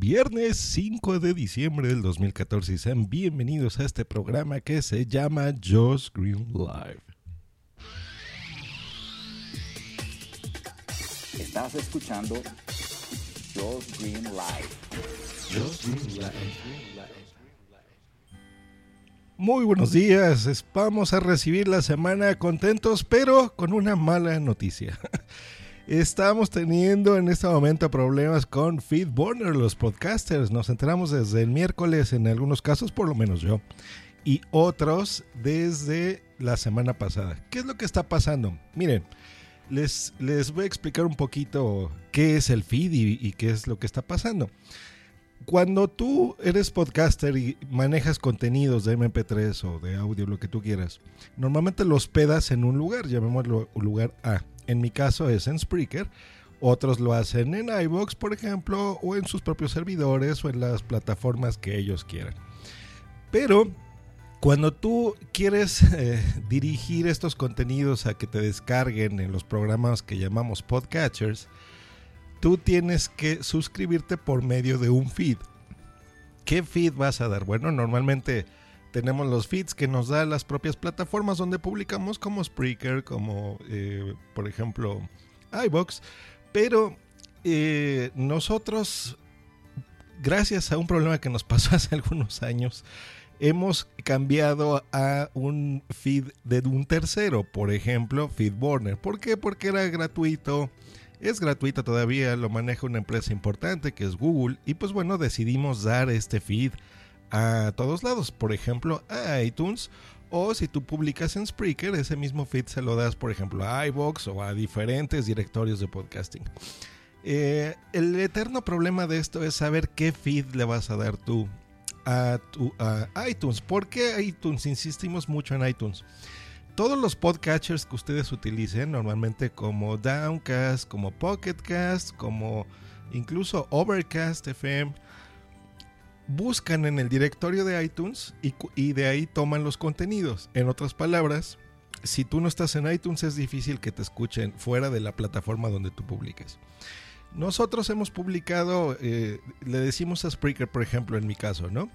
Viernes 5 de diciembre del 2014 y sean bienvenidos a este programa que se llama Josh Green Live. Estás escuchando Josh Green Live. Muy buenos días, vamos a recibir la semana contentos pero con una mala noticia. Estamos teniendo en este momento problemas con FeedBurner, los podcasters. Nos enteramos desde el miércoles en algunos casos, por lo menos yo. Y otros desde la semana pasada. ¿Qué es lo que está pasando? Miren, les, les voy a explicar un poquito qué es el feed y, y qué es lo que está pasando. Cuando tú eres podcaster y manejas contenidos de MP3 o de audio, lo que tú quieras, normalmente los pedas en un lugar, llamémoslo lugar A. En mi caso es en Spreaker. Otros lo hacen en iVoox, por ejemplo, o en sus propios servidores o en las plataformas que ellos quieran. Pero cuando tú quieres eh, dirigir estos contenidos a que te descarguen en los programas que llamamos podcatchers, tú tienes que suscribirte por medio de un feed. ¿Qué feed vas a dar? Bueno, normalmente tenemos los feeds que nos dan las propias plataformas donde publicamos como Spreaker, como eh, por ejemplo iBox, pero eh, nosotros, gracias a un problema que nos pasó hace algunos años, hemos cambiado a un feed de un tercero, por ejemplo, FeedBurner. ¿Por qué? Porque era gratuito. Es gratuito todavía, lo maneja una empresa importante que es Google y pues bueno, decidimos dar este feed a todos lados, por ejemplo a iTunes o si tú publicas en Spreaker, ese mismo feed se lo das, por ejemplo, a iBox o a diferentes directorios de podcasting. Eh, el eterno problema de esto es saber qué feed le vas a dar tú a, tu, a iTunes. ¿Por qué iTunes? Insistimos mucho en iTunes. Todos los podcatchers que ustedes utilicen, normalmente como Downcast, como Pocketcast, como incluso Overcast FM, buscan en el directorio de iTunes y, de ahí toman los contenidos. En otras palabras, si tú no estás en iTunes es difícil que te escuchen fuera de la plataforma donde tú publiques. Nosotros hemos publicado, eh, le decimos a Spreaker, por ejemplo, en mi caso, ¿no?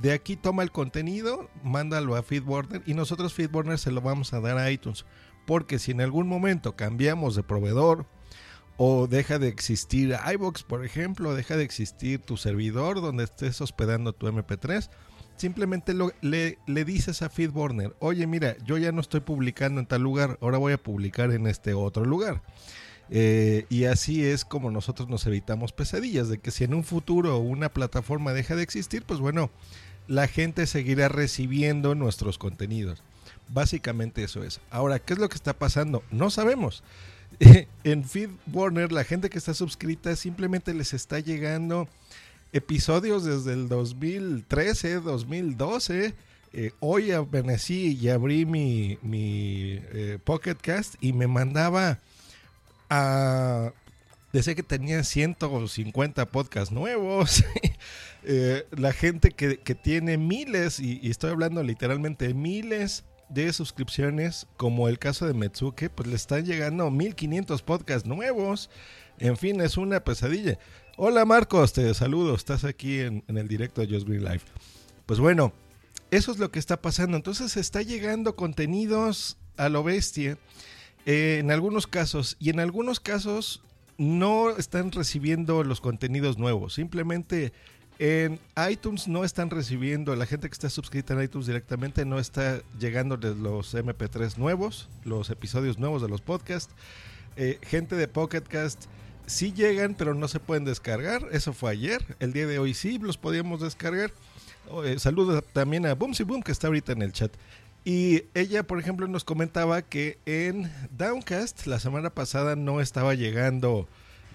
De aquí toma el contenido, mándalo a FeedBurner y nosotros FeedBurner se lo vamos a dar a iTunes. Porque si en algún momento cambiamos de proveedor, o deja de existir iBox, por ejemplo, deja de existir tu servidor donde estés hospedando tu MP3, simplemente le, le, dices a FeedBurner, oye, mira, yo ya no estoy publicando en tal lugar, ahora voy a publicar en este otro lugar. Eh, y así es como nosotros nos evitamos pesadillas, de que si en un futuro una plataforma deja de existir, pues bueno, la gente seguirá recibiendo nuestros contenidos. Básicamente eso es. Ahora, ¿qué es lo que está pasando? No sabemos. en Feed Warner, la gente que está suscrita simplemente les está llegando episodios desde el 2013, 2012. Eh, hoy amanecí y abrí mi, mi eh, Pocket Cast y me mandaba Decía que tenía 150 podcasts nuevos. eh, la gente que, que tiene miles, y, estoy hablando literalmente miles de suscripciones, como el caso de Metsuke, pues le están llegando 1500 podcasts nuevos. En fin, es una pesadilla. Hola Marcos, te saludo, estás aquí en, el directo de Just Green Life. Pues bueno, eso es lo que está pasando. Entonces está llegando contenidos a lo bestia eh, en algunos casos y en algunos casos no están recibiendo los contenidos nuevos. Simplemente en iTunes no están recibiendo, la gente que está suscrita en iTunes directamente no está llegando los MP3 nuevos, los episodios nuevos de los podcasts. Eh, gente de Pocketcast sí llegan, pero no se pueden descargar. Eso fue ayer. El día de hoy sí los podíamos descargar. Eh, saludos también a Boomsy Boom que está ahorita en el chat. Y ella, por ejemplo, nos comentaba que en Downcast la semana pasada no estaba llegando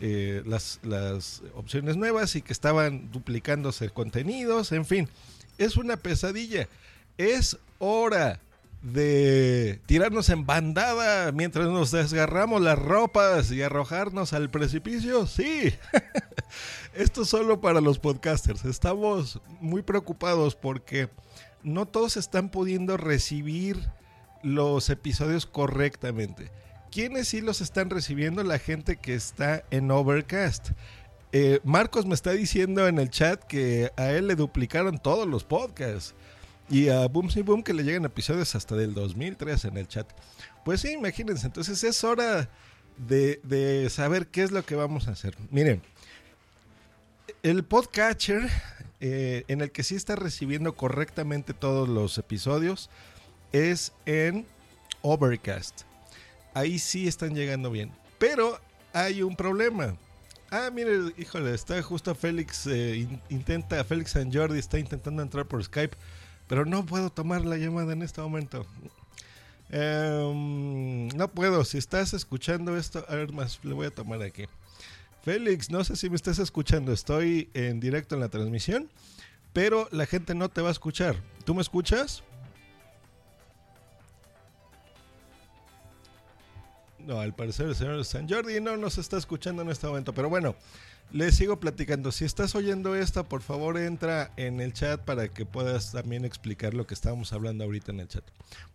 eh, las, las opciones nuevas y que estaban duplicándose contenidos, en fin, es una pesadilla. Es hora de tirarnos en bandada mientras nos desgarramos las ropas y arrojarnos al precipicio? Sí. Esto es solo para los podcasters. Estamos muy preocupados porque no todos están pudiendo recibir los episodios correctamente. ¿Quiénes sí los están recibiendo? La gente que está en Overcast. Eh, Marcos me está diciendo en el chat que a él le duplicaron todos los podcasts. Y a Boom Boom que le llegan episodios hasta del 2003 en el chat. Pues sí, imagínense. Entonces es hora de, saber qué es lo que vamos a hacer. Miren, el podcatcher eh, en el que sí está recibiendo correctamente todos los episodios es en Overcast. Ahí sí están llegando bien. Pero hay un problema. Ah, mire, híjole, está justo Félix, eh, intenta, Félix San Jordi está intentando entrar por Skype pero no puedo tomar la llamada en este momento. Em, no puedo. Si estás escuchando esto, a ver más, le voy a tomar aquí. Félix, no sé si me estás escuchando. Estoy en directo en la transmisión, pero la gente no te va a escuchar. ¿Tú me escuchas? No, al parecer el señor San Jordi no nos está escuchando en este momento. Pero bueno, les sigo platicando. Si estás oyendo esta, por favor entra en el chat para que puedas también explicar lo que estábamos hablando ahorita en el chat.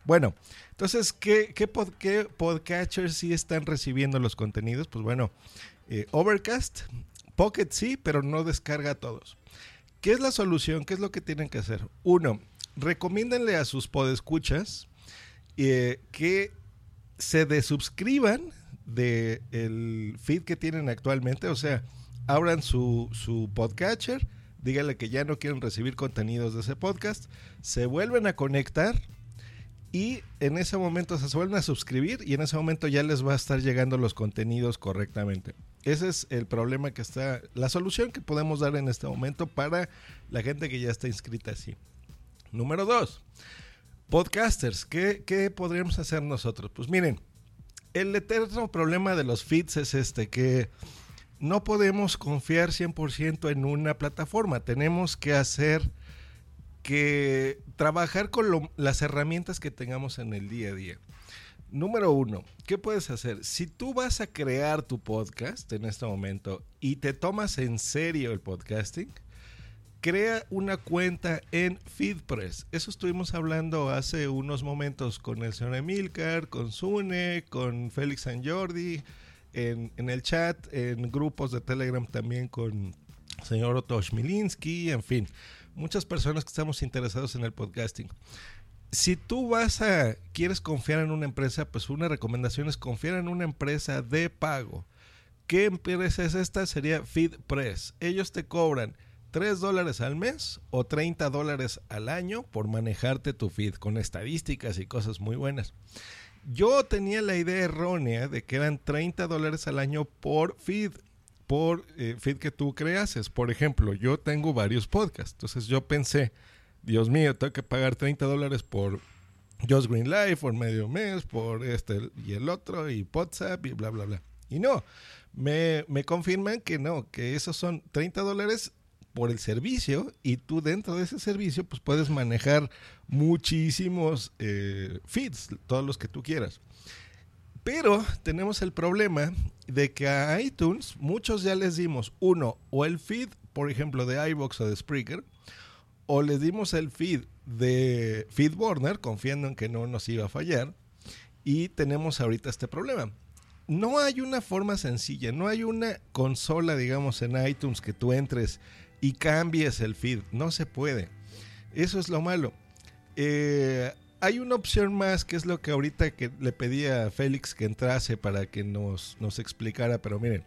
Bueno, entonces, ¿qué, qué, podcatchers sí están recibiendo los contenidos? Pues bueno, eh, Overcast, Pocket sí, pero no descarga todos. ¿Qué es la solución? ¿Qué es lo que tienen que hacer? Uno, recomiéndenle a sus podescuchas eh, que se desuscriban del feed que tienen actualmente. O sea, abran su, su podcatcher, díganle que ya no quieren recibir contenidos de ese podcast, se vuelven a conectar y en ese momento se vuelven a suscribir y en ese momento ya les va a estar llegando los contenidos correctamente. Ese es el problema que está, la solución que podemos dar en este momento para la gente que ya está inscrita así. Número dos, podcasters, ¿qué, qué podríamos hacer nosotros? Pues miren, el eterno problema de los feeds es este, que no podemos confiar 100% en una plataforma. Tenemos que hacer que trabajar con las herramientas que tengamos en el día a día. Número uno, ¿qué puedes hacer? Si tú vas a crear tu podcast en este momento y te tomas en serio el podcasting, crea una cuenta en FeedPress. Eso estuvimos hablando hace unos momentos con el señor Emilcar, con Sune, con Félix San Jordi, en, el chat, en grupos de Telegram también con señor Otto Schmilinski, en fin, muchas personas que estamos interesados en el podcasting. Si tú vas a, quieres confiar en una empresa, pues una recomendación es confiar en una empresa de pago. ¿Qué empresa es esta? Sería FeedPress. Ellos te cobran 3 dólares al mes o 30 dólares al año por manejarte tu feed con estadísticas y cosas muy buenas. Yo tenía la idea errónea de que eran 30 dólares al año por feed, por eh, feed que tú creases. Por ejemplo, yo tengo varios podcasts. Entonces yo pensé, Dios mío, tengo que pagar 30 dólares por Just Green Life, por medio mes, por este y el otro, y WhatsApp, y bla, bla, bla. Y no, me, me confirman que no, que esos son 30 dólares por el servicio y tú dentro de ese servicio pues puedes manejar muchísimos eh, feeds, todos los que tú quieras. Pero tenemos el problema de que a iTunes muchos ya les dimos uno o el feed, por ejemplo, de iBox o de Spreaker, o les dimos el feed de FeedBurner, confiando en que no nos iba a fallar, y tenemos ahorita este problema. No hay una forma sencilla, no hay una consola, digamos, en iTunes que tú entres y cambies el feed. No se puede. Eso es lo malo. Eh, hay una opción más que es lo que ahorita que le pedí a Félix que entrase para que nos, nos explicara, pero miren,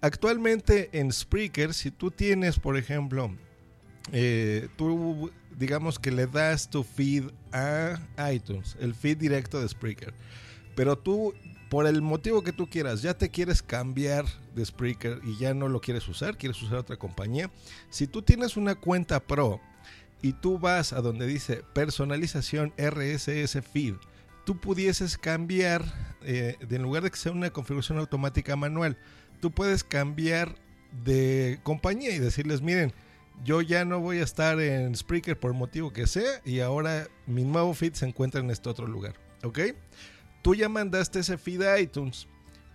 actualmente en Spreaker, si tú tienes, por ejemplo, eh, tú digamos que le das tu feed a iTunes, el feed directo de Spreaker, pero tú por el motivo que tú quieras, ya te quieres cambiar de Spreaker y ya no lo quieres usar, quieres usar otra compañía, si tú tienes una cuenta pro y tú vas a donde dice personalización RSS feed, tú pudieses cambiar, eh, en lugar de que sea una configuración automática manual, tú puedes cambiar de compañía y decirles, miren, yo ya no voy a estar en Spreaker por motivo que sea y ahora mi nuevo feed se encuentra en este otro lugar, ¿ok? Tú ya mandaste ese feed a iTunes,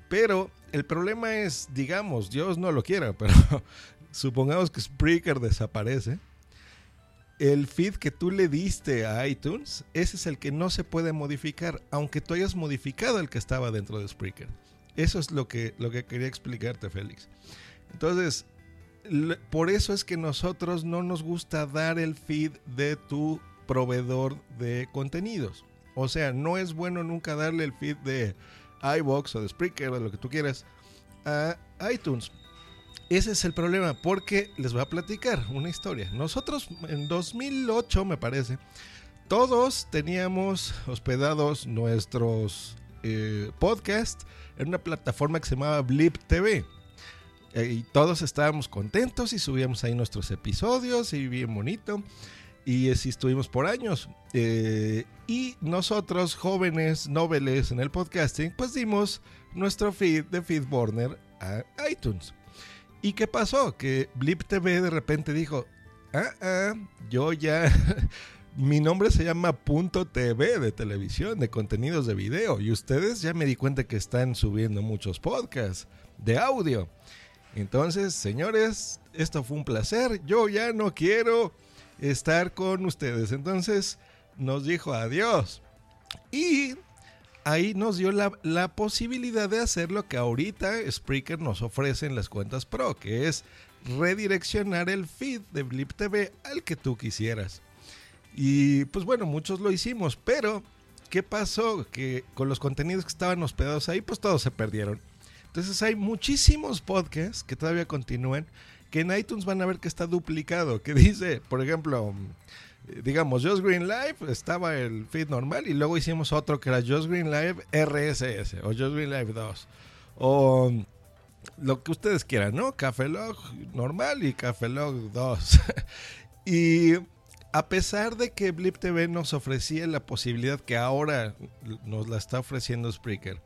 pero el problema es, digamos, Dios no lo quiera, pero supongamos que Spreaker desaparece. El feed que tú le diste a iTunes, ese es el que no se puede modificar, aunque tú hayas modificado el que estaba dentro de Spreaker. Eso es lo que, lo que quería explicarte, Félix. Entonces, por eso es que nosotros no nos gusta dar el feed de tu proveedor de contenidos. O sea, no es bueno nunca darle el feed de iBox o de Spreaker o de lo que tú quieras a iTunes. Ese es el problema, porque les voy a platicar una historia. Nosotros en 2008, me parece, todos teníamos hospedados nuestros eh, podcasts en una plataforma que se llamaba Blip TV. Eh, y todos estábamos contentos y subíamos ahí nuestros episodios y bien bonito. Y así estuvimos por años. Eh, y nosotros, jóvenes, noveles en el podcasting, pues dimos nuestro feed de Feedburner a iTunes. ¿Y qué pasó? Que Blip TV de repente dijo, ah, ah, yo ya, mi nombre se llama Punto TV de televisión, de contenidos de video. Y ustedes ya me di cuenta que están subiendo muchos podcasts de audio. Entonces, señores, esto fue un placer. Yo ya no quiero estar con ustedes. Entonces, nos dijo adiós. Y ahí nos dio la, posibilidad de hacer lo que ahorita Spreaker nos ofrece en las cuentas Pro, que es redireccionar el feed de Blip TV al que tú quisieras. Y pues bueno, muchos lo hicimos, pero ¿qué pasó? Que con los contenidos que estaban hospedados ahí, pues todos se perdieron. Entonces hay muchísimos podcasts que todavía continúan, que en iTunes van a ver que está duplicado, que dice, por ejemplo, digamos, Just Green Live estaba el feed normal y luego hicimos otro que era Just Green Live RSS o Just Green Live 2 o lo que ustedes quieran, ¿no? Café Log normal y Café Log 2. y a pesar de que Blip TV nos ofrecía la posibilidad que ahora nos la está ofreciendo Spreaker,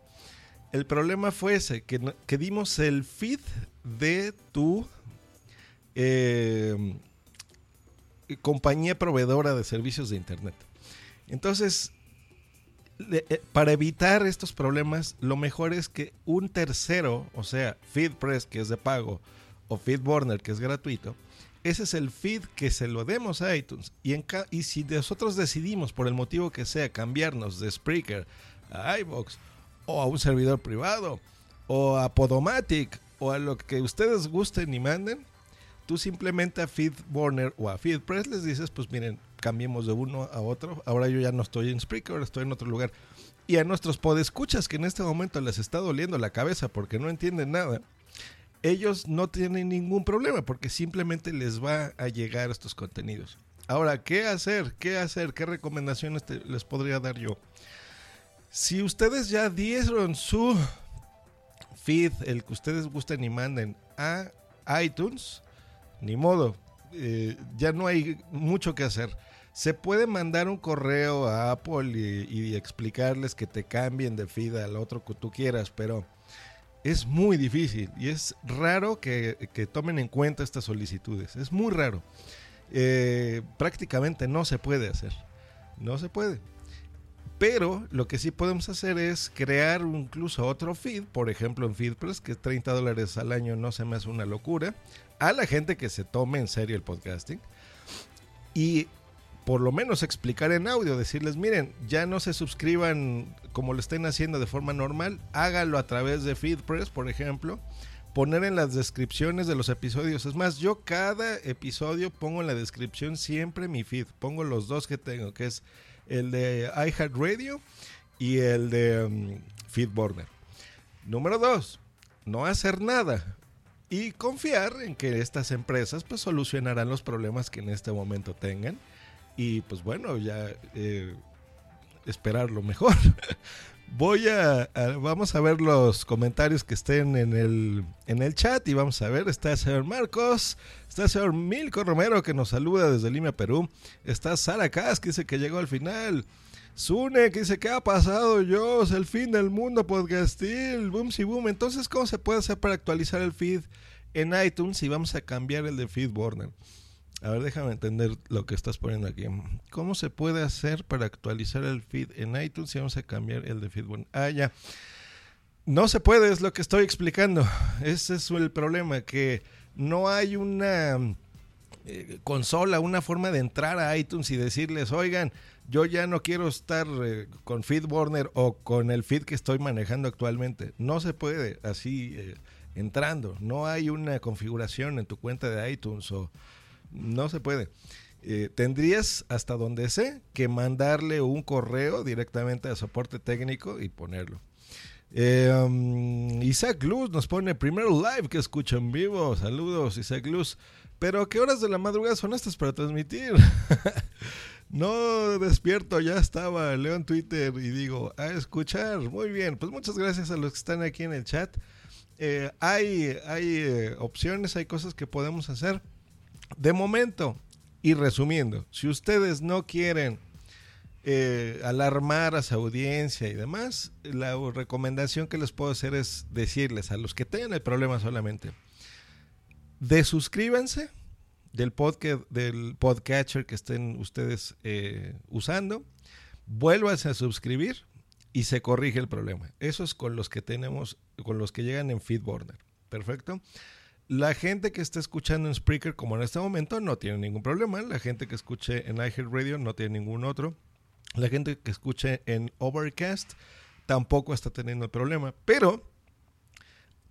el problema fue ese, que, dimos el feed de tu eh, compañía proveedora de servicios de Internet. Entonces, eh, para evitar estos problemas, lo mejor es que un tercero, o sea, FeedPress, que es de pago, o FeedBurner, que es gratuito, ese es el feed que se lo demos a iTunes. Y, y si nosotros decidimos, por el motivo que sea, cambiarnos de Spreaker a iBox o a un servidor privado, o a Podomatic, o a lo que ustedes gusten y manden, tú simplemente a FeedBurner o a FeedPress les dices, pues miren, cambiemos de uno a otro. Ahora yo ya no estoy en Spreaker, ahora estoy en otro lugar. Y a nuestros podescuchas que en este momento les está doliendo la cabeza porque no entienden nada, ellos no tienen ningún problema porque simplemente les va a llegar estos contenidos. Ahora, ¿qué hacer? ¿Qué hacer? ¿Qué recomendaciones les podría dar yo? Si ustedes ya dieron su feed, el que ustedes gusten y manden a iTunes, ni modo, eh, ya no hay mucho que hacer. Se puede mandar un correo a Apple y, explicarles que te cambien de feed al otro que tú quieras, pero es muy difícil y es raro que, tomen en cuenta estas solicitudes. Es muy raro. Eh, prácticamente no se puede hacer. No se puede. Pero lo que sí podemos hacer es crear incluso otro feed, por ejemplo en FeedPress, que 30 dólares al año no se me hace una locura, a la gente que se tome en serio el podcasting. Y por lo menos explicar en audio, decirles, miren, ya no se suscriban como lo estén haciendo de forma normal, hágalo a través de FeedPress, por ejemplo, poner en las descripciones de los episodios. Es más, yo cada episodio pongo en la descripción siempre mi feed, pongo los dos que tengo, que es el de iHeartRadio y el de um, FeedBurner. Número dos, no hacer nada y confiar en que estas empresas pues solucionarán los problemas que en este momento tengan y pues bueno, ya eh, esperar lo mejor. Voy a, vamos a ver los comentarios que estén en el, en el chat y vamos a ver, está el señor Marcos, está el señor Milko Romero que nos saluda desde Lima, Perú, está Sara Cas que dice que llegó al final, Sune que dice, ¿qué ha pasado, yo? Es el fin del mundo podcastil, boom si boom. Entonces, ¿cómo se puede hacer para actualizar el feed en iTunes si vamos a cambiar el de FeedBurner? A ver, déjame entender lo que estás poniendo aquí. ¿Cómo se puede hacer para actualizar el feed en iTunes si vamos a cambiar el de FeedBurner? Ah, ya. No se puede, es lo que estoy explicando. Ese es el problema, que no hay una eh, consola, una forma de entrar a iTunes y decirles, oigan, yo ya no quiero estar eh, con FeedBurner o con el feed que estoy manejando actualmente. No se puede así eh, entrando. No hay una configuración en tu cuenta de iTunes o no se puede. tendrías hasta donde sé que mandarle un correo directamente a soporte técnico y ponerlo. Um, Isaac Luz nos pone primero live que escucha en vivo. Saludos, Isaac Luz. Pero ¿qué horas de la madrugada son estas para transmitir? no despierto, ya estaba, leo en Twitter y digo, a escuchar. Muy bien, pues muchas gracias a los que están aquí en el chat. Eh, hay hay eh, opciones, hay cosas que podemos hacer. De momento, y resumiendo, si ustedes no quieren eh, alarmar a su audiencia y demás, la recomendación que les puedo hacer es decirles a los que tengan el problema solamente, desuscríbanse del podcast del podcatcher que estén ustedes eh, usando, vuélvanse a suscribir y se corrige el problema. Eso es con los que tenemos, con los que llegan en Feedburner. Perfecto. La gente que está escuchando en Spreaker, como en este momento, no tiene ningún problema. La gente que escuche en iHeartRadio no tiene ningún otro. La gente que escuche en Overcast tampoco está teniendo el problema. Pero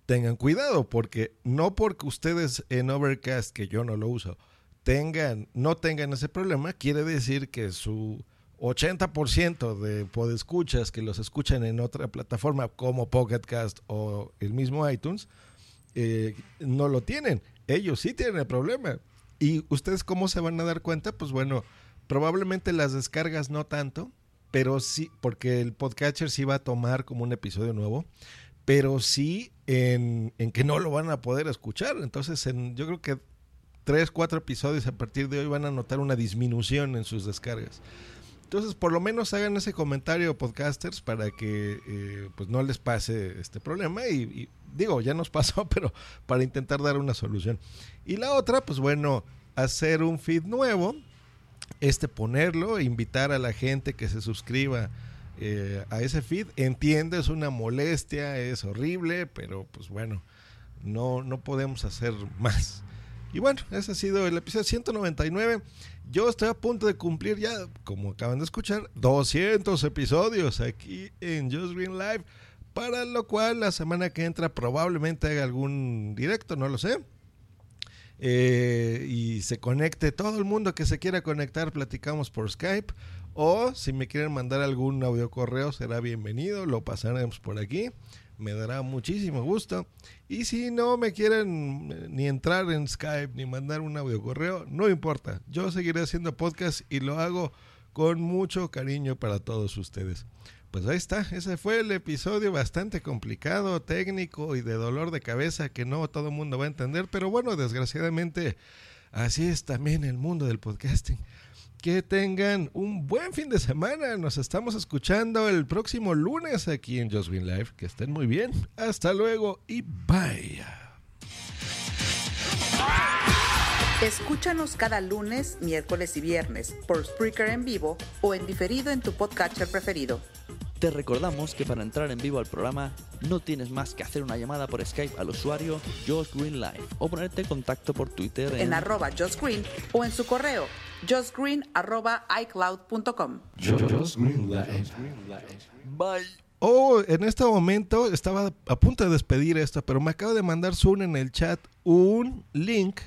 tengan cuidado porque no porque ustedes en Overcast, que yo no lo uso, tengan, no tengan ese problema, quiere decir que su 80% de podescuchas que los escuchan en otra plataforma como Pocketcast o el mismo iTunes, eh, no lo tienen. Ellos sí tienen el problema. ¿Y ustedes cómo se van a dar cuenta? Pues bueno, probablemente las descargas no tanto, pero sí, porque el podcatcher sí va a tomar como un episodio nuevo pero sí en, que no lo van a poder escuchar. Entonces, en, yo creo que tres, cuatro episodios a partir de hoy van a notar una disminución en sus descargas. Entonces, por lo menos hagan ese comentario, podcasters, para que eh, pues no les pase este problema. Y, digo, ya nos pasó, pero para intentar dar una solución. Y la otra, pues bueno, hacer un feed nuevo, este ponerlo, invitar a la gente que se suscriba eh, a ese feed. Entiendo, es una molestia, es horrible, pero pues bueno, no, no podemos hacer más. Y bueno, ese ha sido el episodio 199. Yo estoy a punto de cumplir ya, como acaban de escuchar, 200 episodios aquí en Just Green Live. Para lo cual la semana que entra probablemente haga algún directo, no lo sé. Eh, y se conecte todo el mundo que se quiera conectar, platicamos por Skype o si me quieren mandar algún audio correo, será bienvenido, lo pasaremos por aquí. Me dará muchísimo gusto. Y si no me quieren eh, ni entrar en Skype ni mandar un audio correo, no importa. Yo seguiré haciendo podcast y lo hago con mucho cariño para todos ustedes. Pues ahí está, ese fue el episodio bastante complicado, técnico y de dolor de cabeza que no todo el mundo va a entender, pero bueno, desgraciadamente así es también el mundo del podcasting que tengan un buen fin de semana. Nos estamos escuchando el próximo lunes aquí en Just Win Live. Que estén muy bien. Hasta luego y bye. Escúchanos cada lunes, miércoles y viernes por Spreaker en vivo o en diferido en tu podcatcher preferido. Te recordamos que para entrar en vivo al programa no tienes más que hacer una llamada por Skype al usuario Josh Green Live o ponerte en contacto por Twitter en, arroba Josh Green o en su correo justgreen arroba iCloud.com. Bye. Oh, en este momento estaba a punto de despedir esto, pero me acaba de mandar Zoom en el chat un link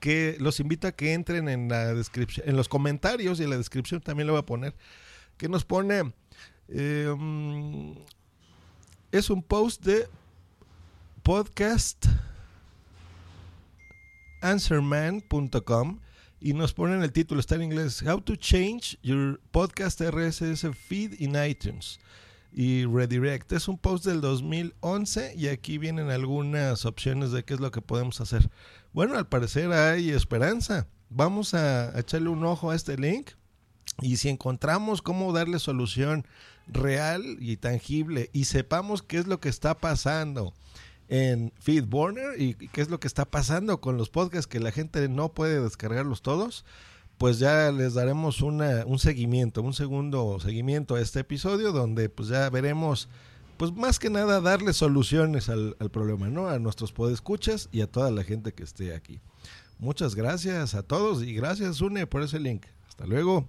que los invita a que entren en la descripción, en los comentarios y en la descripción también lo voy a poner, que nos pone Em, es un post de podcast answerman.com y nos ponen el título, está en inglés, How to Change Your Podcast RSS Feed in iTunes y Redirect. Es un post del 2011 y aquí vienen algunas opciones de qué es lo que podemos hacer. Bueno, al parecer hay esperanza. Vamos a echarle un ojo a este link Y si encontramos cómo darle solución real y tangible y sepamos qué es lo que está pasando en Feedburner y qué es lo que está pasando con los podcasts que la gente no puede descargarlos todos, pues ya les daremos un seguimiento, un segundo seguimiento a este episodio donde pues ya veremos, pues más que nada darle soluciones al, al problema, ¿no? A nuestros podescuchas y a toda la gente que esté aquí. Muchas gracias a todos y gracias Une por ese link. Hasta luego